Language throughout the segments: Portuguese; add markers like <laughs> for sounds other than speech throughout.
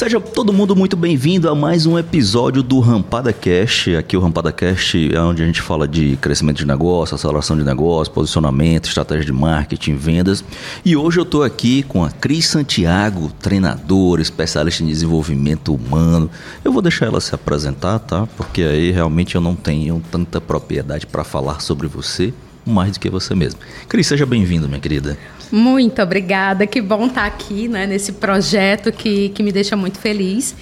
Seja todo mundo muito bem-vindo a mais um episódio do Rampada Cast. Aqui o Rampada Cast é onde a gente fala de crescimento de negócio, aceleração de negócio, posicionamento, estratégia de marketing, vendas. E hoje eu estou aqui com a Cris Santiago, treinadora, especialista em desenvolvimento humano. Eu vou deixar ela se apresentar, tá? Porque aí realmente eu não tenho tanta propriedade para falar sobre você mais do que você mesmo. Cris, seja bem-vindo, minha querida. Muito obrigada, que bom estar aqui né, nesse projeto que, que me deixa muito feliz.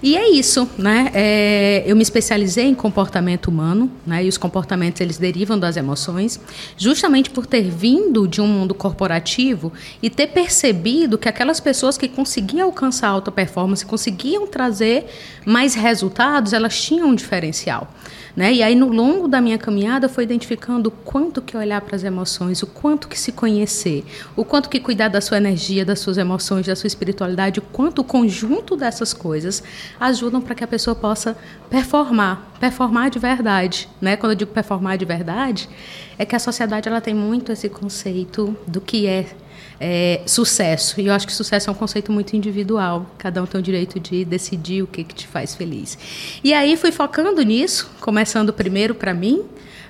E é isso, né? É, eu me especializei em comportamento humano, né? E os comportamentos eles derivam das emoções, justamente por ter vindo de um mundo corporativo e ter percebido que aquelas pessoas que conseguiam alcançar alta performance, conseguiam trazer mais resultados, elas tinham um diferencial. Né? E aí, no longo da minha caminhada, foi identificando o quanto que olhar para as emoções, o quanto que se conhecer, o quanto que cuidar da sua energia, das suas emoções, da sua espiritualidade, o quanto o conjunto dessas coisas ajudam para que a pessoa possa performar, performar de verdade. Né? Quando eu digo performar de verdade, é que a sociedade ela tem muito esse conceito do que é é, sucesso. E eu acho que sucesso é um conceito muito individual. Cada um tem o direito de decidir o que, que te faz feliz. E aí fui focando nisso, começando primeiro para mim,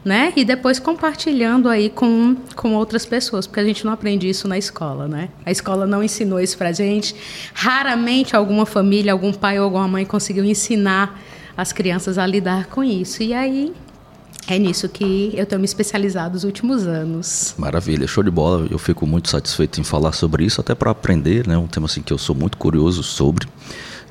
né? E depois compartilhando aí com, com outras pessoas, porque a gente não aprende isso na escola, né? A escola não ensinou isso pra gente. Raramente alguma família, algum pai ou alguma mãe conseguiu ensinar as crianças a lidar com isso. E aí é nisso que eu tenho me especializado nos últimos anos. Maravilha, show de bola. Eu fico muito satisfeito em falar sobre isso, até para aprender, né? Um tema assim que eu sou muito curioso sobre.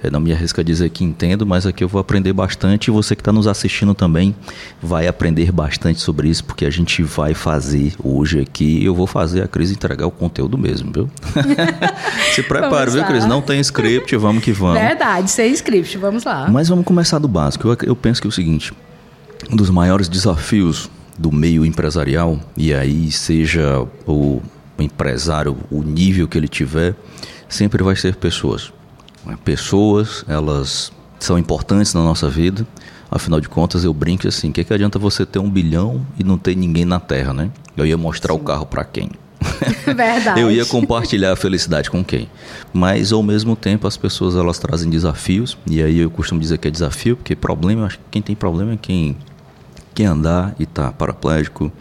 Eu não me arrisco a dizer que entendo, mas aqui eu vou aprender bastante e você que está nos assistindo também vai aprender bastante sobre isso, porque a gente vai fazer hoje aqui. Eu vou fazer a Cris entregar o conteúdo mesmo, viu? <laughs> Se prepare, viu, Cris? Não tem script, vamos que vamos. Verdade, sem script, vamos lá. Mas vamos começar do básico. Eu, eu penso que é o seguinte: um dos maiores desafios do meio empresarial, e aí seja o empresário, o nível que ele tiver, sempre vai ser pessoas. Pessoas, elas são importantes na nossa vida. Afinal de contas, eu brinco assim: o que, que adianta você ter um bilhão e não ter ninguém na Terra, né? Eu ia mostrar Sim. o carro para quem? Verdade. <laughs> <laughs> eu ia compartilhar a felicidade com quem? Mas ao mesmo tempo as pessoas elas trazem desafios e aí eu costumo dizer que é desafio porque problema, acho que quem tem problema é quem quer andar e está paraplégico,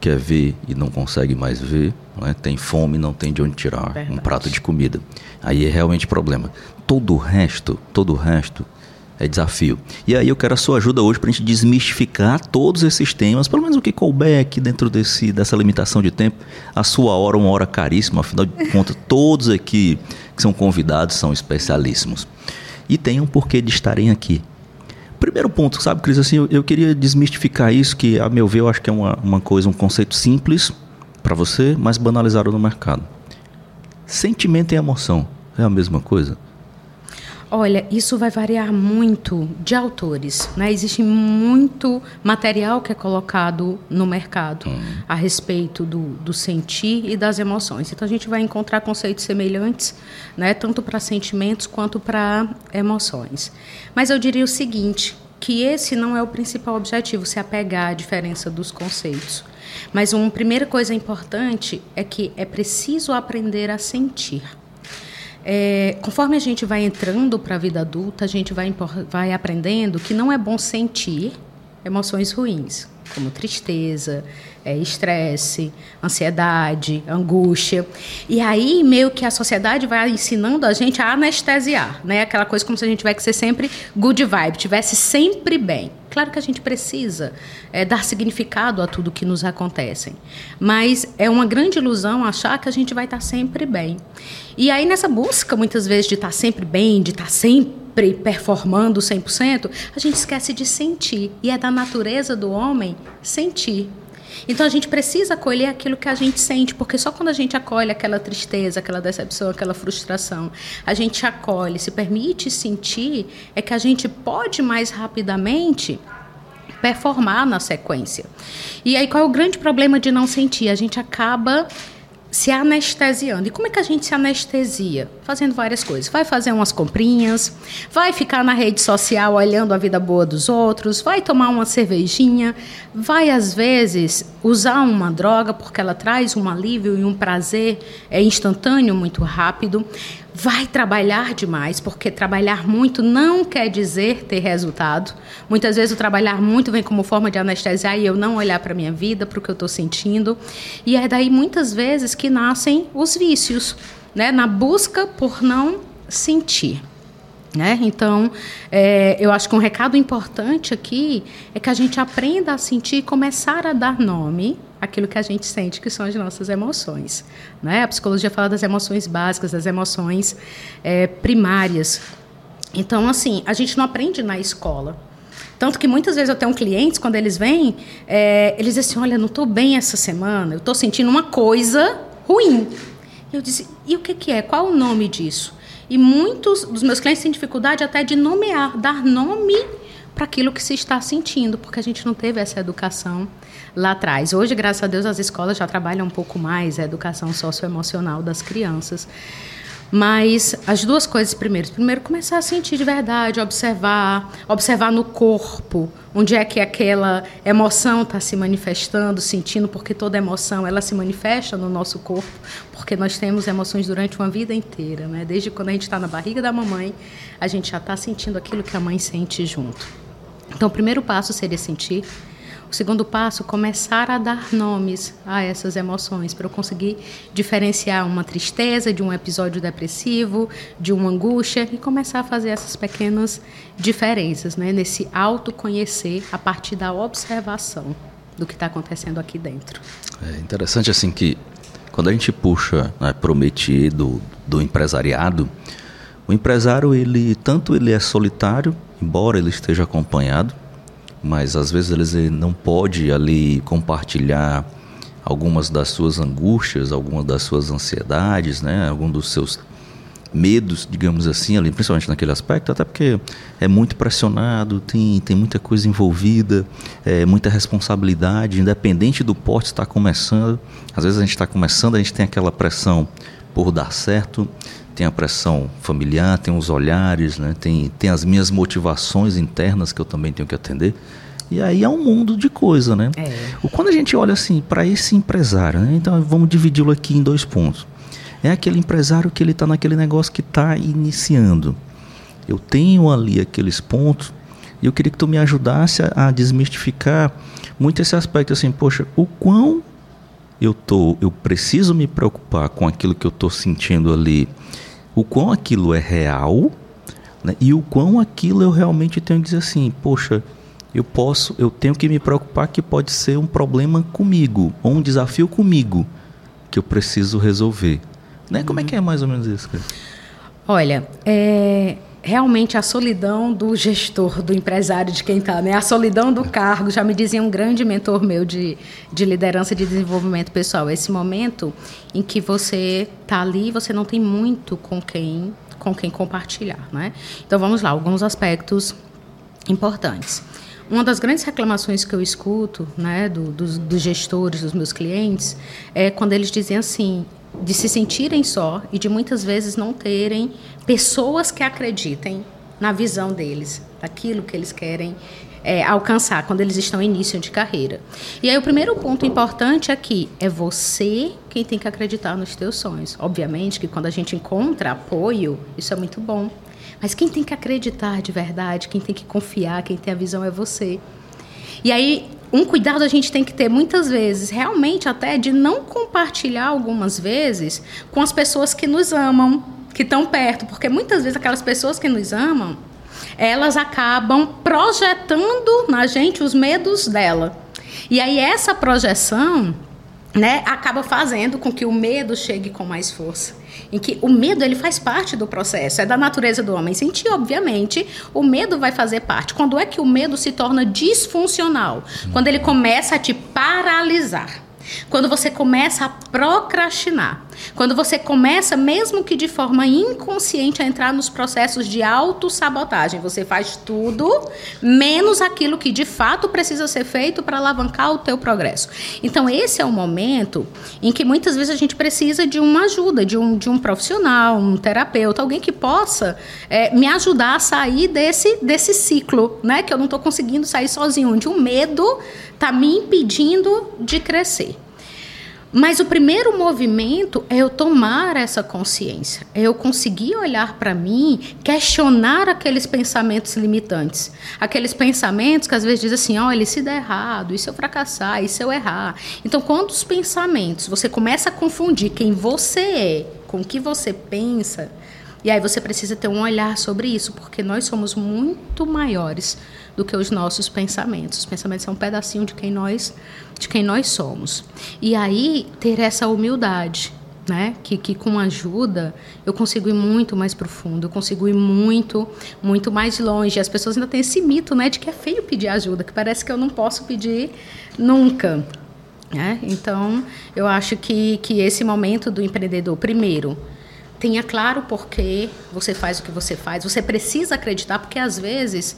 quer ver e não consegue mais ver, né? tem fome e não tem de onde tirar Verdade. um prato de comida. Aí é realmente problema. Todo o resto, todo o resto é desafio. E aí eu quero a sua ajuda hoje para a gente desmistificar todos esses temas, pelo menos o que couber aqui dentro desse, dessa limitação de tempo. A sua hora, uma hora caríssima, afinal de contas, <laughs> todos aqui que são convidados são especialíssimos. E tem um porquê de estarem aqui. Primeiro ponto, sabe, Cris, assim, eu, eu, queria desmistificar isso, que a meu ver eu acho que é uma, uma coisa, um conceito simples para você, mas banalizado no mercado. Sentimento e emoção é a mesma coisa? Olha, isso vai variar muito de autores. Né? Existe muito material que é colocado no mercado uhum. a respeito do, do, sentir e das emoções. Então, a gente vai encontrar conceitos semelhantes, né? tanto para sentimentos quanto para emoções. Mas eu diria o seguinte, que esse não é o principal objetivo, se apegar à diferença dos conceitos. Mas uma primeira coisa importante é que é preciso aprender a sentir. É, conforme a gente vai entrando para a vida adulta, a gente vai, vai aprendendo que não é bom sentir emoções ruins, como tristeza, é, estresse, ansiedade, angústia. E aí, meio que a sociedade vai ensinando a gente a anestesiar, né? Aquela coisa como se a gente tivesse que ser sempre good vibe, tivesse sempre bem. Claro que a gente precisa é, dar significado a tudo que nos acontece, mas é uma grande ilusão achar que a gente vai estar sempre bem. E aí, nessa busca, muitas vezes, de estar sempre bem, de estar sempre performando 100%, a gente esquece de sentir. E é da natureza do homem sentir. Então a gente precisa acolher aquilo que a gente sente, porque só quando a gente acolhe aquela tristeza, aquela decepção, aquela frustração, a gente acolhe, se permite sentir, é que a gente pode mais rapidamente performar na sequência. E aí qual é o grande problema de não sentir? A gente acaba se anestesiando. E como é que a gente se anestesia? Fazendo várias coisas. Vai fazer umas comprinhas, vai ficar na rede social olhando a vida boa dos outros, vai tomar uma cervejinha, vai às vezes usar uma droga porque ela traz um alívio e um prazer é instantâneo muito rápido. Vai trabalhar demais, porque trabalhar muito não quer dizer ter resultado. Muitas vezes o trabalhar muito vem como forma de anestesiar e eu não olhar para a minha vida, para o que eu estou sentindo. E é daí muitas vezes que nascem os vícios, né? na busca por não sentir. Né? Então, é, eu acho que um recado importante aqui é que a gente aprenda a sentir e começar a dar nome àquilo que a gente sente, que são as nossas emoções. Né? A psicologia fala das emoções básicas, das emoções é, primárias. Então, assim, a gente não aprende na escola. Tanto que muitas vezes eu tenho clientes, quando eles vêm, é, eles dizem assim: Olha, não estou bem essa semana, eu estou sentindo uma coisa ruim. Eu disse: E o que, que é? Qual o nome disso? E muitos dos meus clientes têm dificuldade até de nomear, dar nome para aquilo que se está sentindo, porque a gente não teve essa educação lá atrás. Hoje, graças a Deus, as escolas já trabalham um pouco mais a educação socioemocional das crianças. Mas as duas coisas primeiro. Primeiro, começar a sentir de verdade, observar, observar no corpo, onde é que aquela emoção está se manifestando, sentindo, porque toda emoção ela se manifesta no nosso corpo, porque nós temos emoções durante uma vida inteira, né? Desde quando a gente está na barriga da mamãe, a gente já está sentindo aquilo que a mãe sente junto. Então, o primeiro passo seria sentir o segundo passo, começar a dar nomes a essas emoções, para eu conseguir diferenciar uma tristeza de um episódio depressivo, de uma angústia, e começar a fazer essas pequenas diferenças, né? nesse autoconhecer a partir da observação do que está acontecendo aqui dentro. É interessante assim que quando a gente puxa né, para o métier do, do empresariado, o empresário, ele tanto ele é solitário, embora ele esteja acompanhado, mas às vezes ele não pode ali compartilhar algumas das suas angústias, algumas das suas ansiedades, né, algum dos seus medos, digamos assim, ali, principalmente naquele aspecto, até porque é muito pressionado, tem, tem muita coisa envolvida, é, muita responsabilidade, independente do porte estar começando. Às vezes a gente está começando, a gente tem aquela pressão por dar certo, tem a pressão familiar, tem os olhares, né? tem, tem as minhas motivações internas que eu também tenho que atender. E aí é um mundo de coisa, né? É. Quando a gente olha assim para esse empresário, né? então vamos dividi-lo aqui em dois pontos. É aquele empresário que ele está naquele negócio que está iniciando. Eu tenho ali aqueles pontos e eu queria que tu me ajudasse a, a desmistificar muito esse aspecto assim, poxa, o quão eu tô, eu preciso me preocupar com aquilo que eu estou sentindo ali o quão aquilo é real né, e o quão aquilo eu realmente tenho que dizer assim, poxa, eu posso, eu tenho que me preocupar que pode ser um problema comigo ou um desafio comigo que eu preciso resolver. Né? Como é que é mais ou menos isso? Cara? Olha, é, realmente a solidão do gestor, do empresário, de quem está, né? A solidão do cargo, já me dizia um grande mentor meu de, de liderança de desenvolvimento pessoal. Esse momento em que você está ali, você não tem muito com quem com quem compartilhar, né? Então vamos lá, alguns aspectos importantes. Uma das grandes reclamações que eu escuto, né, do, dos, dos gestores, dos meus clientes, é quando eles dizem assim: de se sentirem só e de muitas vezes não terem pessoas que acreditem na visão deles, daquilo que eles querem é, alcançar quando eles estão em início de carreira. E aí o primeiro ponto importante aqui é você quem tem que acreditar nos teus sonhos. Obviamente que quando a gente encontra apoio, isso é muito bom. Mas quem tem que acreditar de verdade, quem tem que confiar, quem tem a visão é você. E aí um cuidado a gente tem que ter muitas vezes, realmente até de não compartilhar algumas vezes com as pessoas que nos amam, que estão perto, porque muitas vezes aquelas pessoas que nos amam, elas acabam projetando na gente os medos dela. E aí essa projeção, né, acaba fazendo com que o medo chegue com mais força em que o medo ele faz parte do processo, é da natureza do homem. Sentir, obviamente, o medo vai fazer parte. Quando é que o medo se torna disfuncional? Quando ele começa a te paralisar. Quando você começa a procrastinar, quando você começa, mesmo que de forma inconsciente, a entrar nos processos de autossabotagem, você faz tudo menos aquilo que de fato precisa ser feito para alavancar o teu progresso. Então, esse é o momento em que muitas vezes a gente precisa de uma ajuda, de um, de um profissional, um terapeuta, alguém que possa é, me ajudar a sair desse, desse ciclo, né? Que eu não estou conseguindo sair sozinho, onde o medo está me impedindo de crescer. Mas o primeiro movimento é eu tomar essa consciência, é eu conseguir olhar para mim, questionar aqueles pensamentos limitantes, aqueles pensamentos que às vezes dizem assim: olha, se der errado, e se eu fracassar, e se eu errar. Então, quando os pensamentos você começa a confundir quem você é com o que você pensa, e aí você precisa ter um olhar sobre isso, porque nós somos muito maiores do que os nossos pensamentos. Os pensamentos são um pedacinho de quem nós, de quem nós somos. E aí ter essa humildade, né? Que, que com ajuda eu consigo ir muito mais profundo, eu consigo ir muito, muito mais longe. As pessoas ainda têm esse mito, né, de que é feio pedir ajuda, que parece que eu não posso pedir nunca. Né? Então, eu acho que, que esse momento do empreendedor, primeiro, tenha claro por que você faz o que você faz. Você precisa acreditar, porque às vezes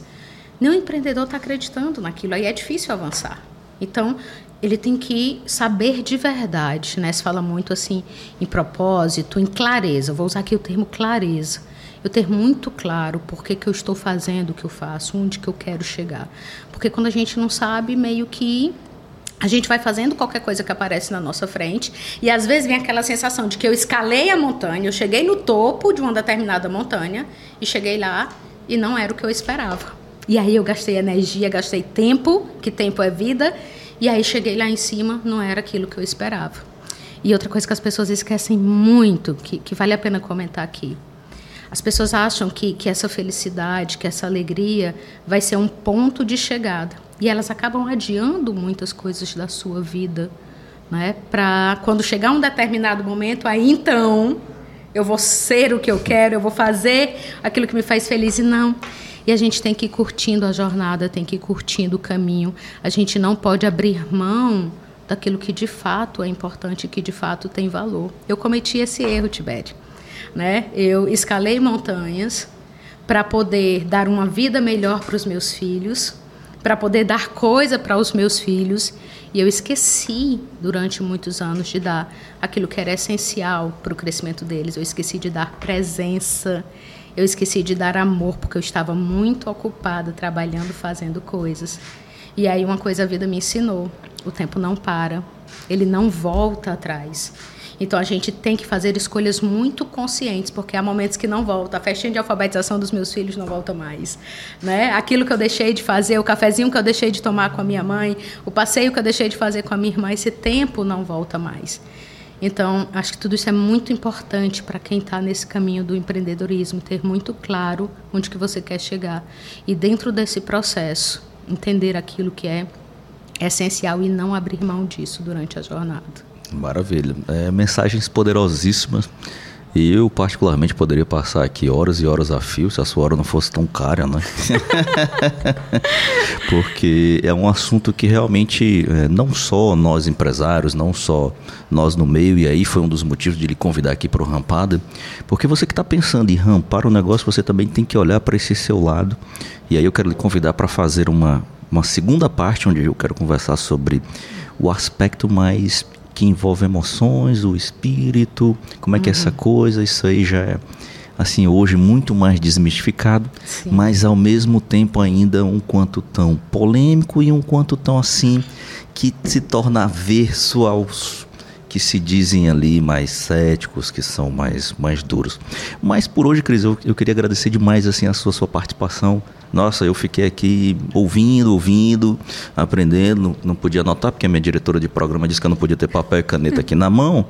nem o empreendedor está acreditando naquilo, aí é difícil avançar. Então, ele tem que saber de verdade, né? Se fala muito assim em propósito, em clareza. Eu vou usar aqui o termo clareza. Eu ter muito claro por que, que eu estou fazendo o que eu faço, onde que eu quero chegar. Porque quando a gente não sabe, meio que a gente vai fazendo qualquer coisa que aparece na nossa frente e às vezes vem aquela sensação de que eu escalei a montanha, eu cheguei no topo de uma determinada montanha e cheguei lá e não era o que eu esperava. E aí eu gastei energia, gastei tempo, que tempo é vida, e aí cheguei lá em cima, não era aquilo que eu esperava. E outra coisa que as pessoas esquecem muito, que, que vale a pena comentar aqui. As pessoas acham que, que essa felicidade, que essa alegria vai ser um ponto de chegada. E elas acabam adiando muitas coisas da sua vida. Né? Para quando chegar um determinado momento, aí então eu vou ser o que eu quero, eu vou fazer aquilo que me faz feliz. E não. E a gente tem que ir curtindo a jornada, tem que ir curtindo o caminho. A gente não pode abrir mão daquilo que de fato é importante, que de fato tem valor. Eu cometi esse erro, Tibete. Né? Eu escalei montanhas para poder dar uma vida melhor para os meus filhos, para poder dar coisa para os meus filhos, e eu esqueci durante muitos anos de dar aquilo que era essencial para o crescimento deles. Eu esqueci de dar presença, eu esqueci de dar amor porque eu estava muito ocupada trabalhando, fazendo coisas. E aí uma coisa a vida me ensinou: o tempo não para, ele não volta atrás. Então a gente tem que fazer escolhas muito conscientes, porque há momentos que não volta. A festinha de alfabetização dos meus filhos não volta mais, né? Aquilo que eu deixei de fazer, o cafezinho que eu deixei de tomar com a minha mãe, o passeio que eu deixei de fazer com a minha irmã, esse tempo não volta mais. Então, acho que tudo isso é muito importante para quem está nesse caminho do empreendedorismo, ter muito claro onde que você quer chegar. E dentro desse processo, entender aquilo que é essencial e não abrir mão disso durante a jornada. Maravilha. É, mensagens poderosíssimas e eu, particularmente, poderia passar aqui horas e horas a fio se a sua hora não fosse tão cara, né? <laughs> Porque é um assunto que realmente, é, não só nós empresários, não só nós no meio, e aí foi um dos motivos de lhe convidar aqui para o Rampada, porque você que está pensando em rampar o negócio, você também tem que olhar para esse seu lado. E aí eu quero lhe convidar para fazer uma, uma segunda parte, onde eu quero conversar sobre o aspecto mais que envolve emoções, o espírito, como é que é essa uhum. coisa, isso aí já é assim hoje muito mais desmistificado, Sim. mas ao mesmo tempo ainda um quanto tão polêmico e um quanto tão assim que se torna averso aos que se dizem ali mais céticos, que são mais, mais duros. Mas por hoje, Cris, eu, eu queria agradecer demais assim a sua, sua participação. Nossa, eu fiquei aqui ouvindo, ouvindo, aprendendo. Não, não podia anotar, porque a minha diretora de programa disse que eu não podia ter papel e caneta aqui na mão.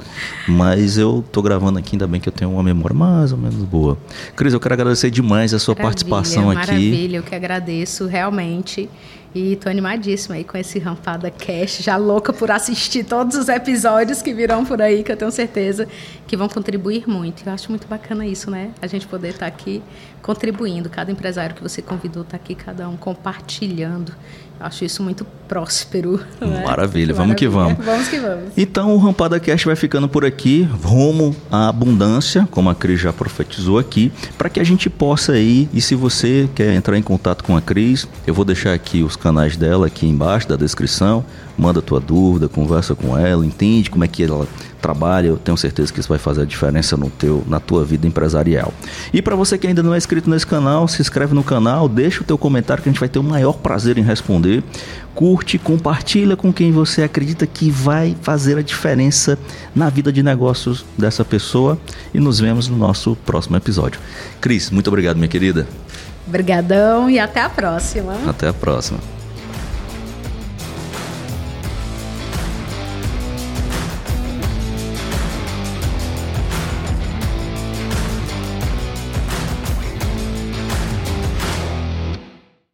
Mas eu estou gravando aqui, ainda bem que eu tenho uma memória mais ou menos boa. Cris, eu quero agradecer demais a sua maravilha, participação aqui. Maravilha, eu que agradeço realmente. E tô animadíssima aí com esse Rampada Cash, já louca por assistir todos os episódios que virão por aí, que eu tenho certeza que vão contribuir muito. Eu acho muito bacana isso, né? A gente poder estar tá aqui contribuindo. Cada empresário que você convidou está aqui, cada um compartilhando. Acho isso muito próspero. Né? Maravilha, vamos que vamos. Vamos que vamos. Então o Rampada Cash vai ficando por aqui, rumo à abundância, como a Cris já profetizou aqui, para que a gente possa ir. E se você quer entrar em contato com a Cris, eu vou deixar aqui os canais dela aqui embaixo da descrição. Manda tua dúvida, conversa com ela, entende como é que ela trabalha, eu tenho certeza que isso vai fazer a diferença no teu, na tua vida empresarial. E para você que ainda não é inscrito nesse canal, se inscreve no canal, deixa o teu comentário que a gente vai ter o maior prazer em responder. Curte, compartilha com quem você acredita que vai fazer a diferença na vida de negócios dessa pessoa e nos vemos no nosso próximo episódio. Cris, muito obrigado, minha querida. Obrigadão e até a próxima. Até a próxima.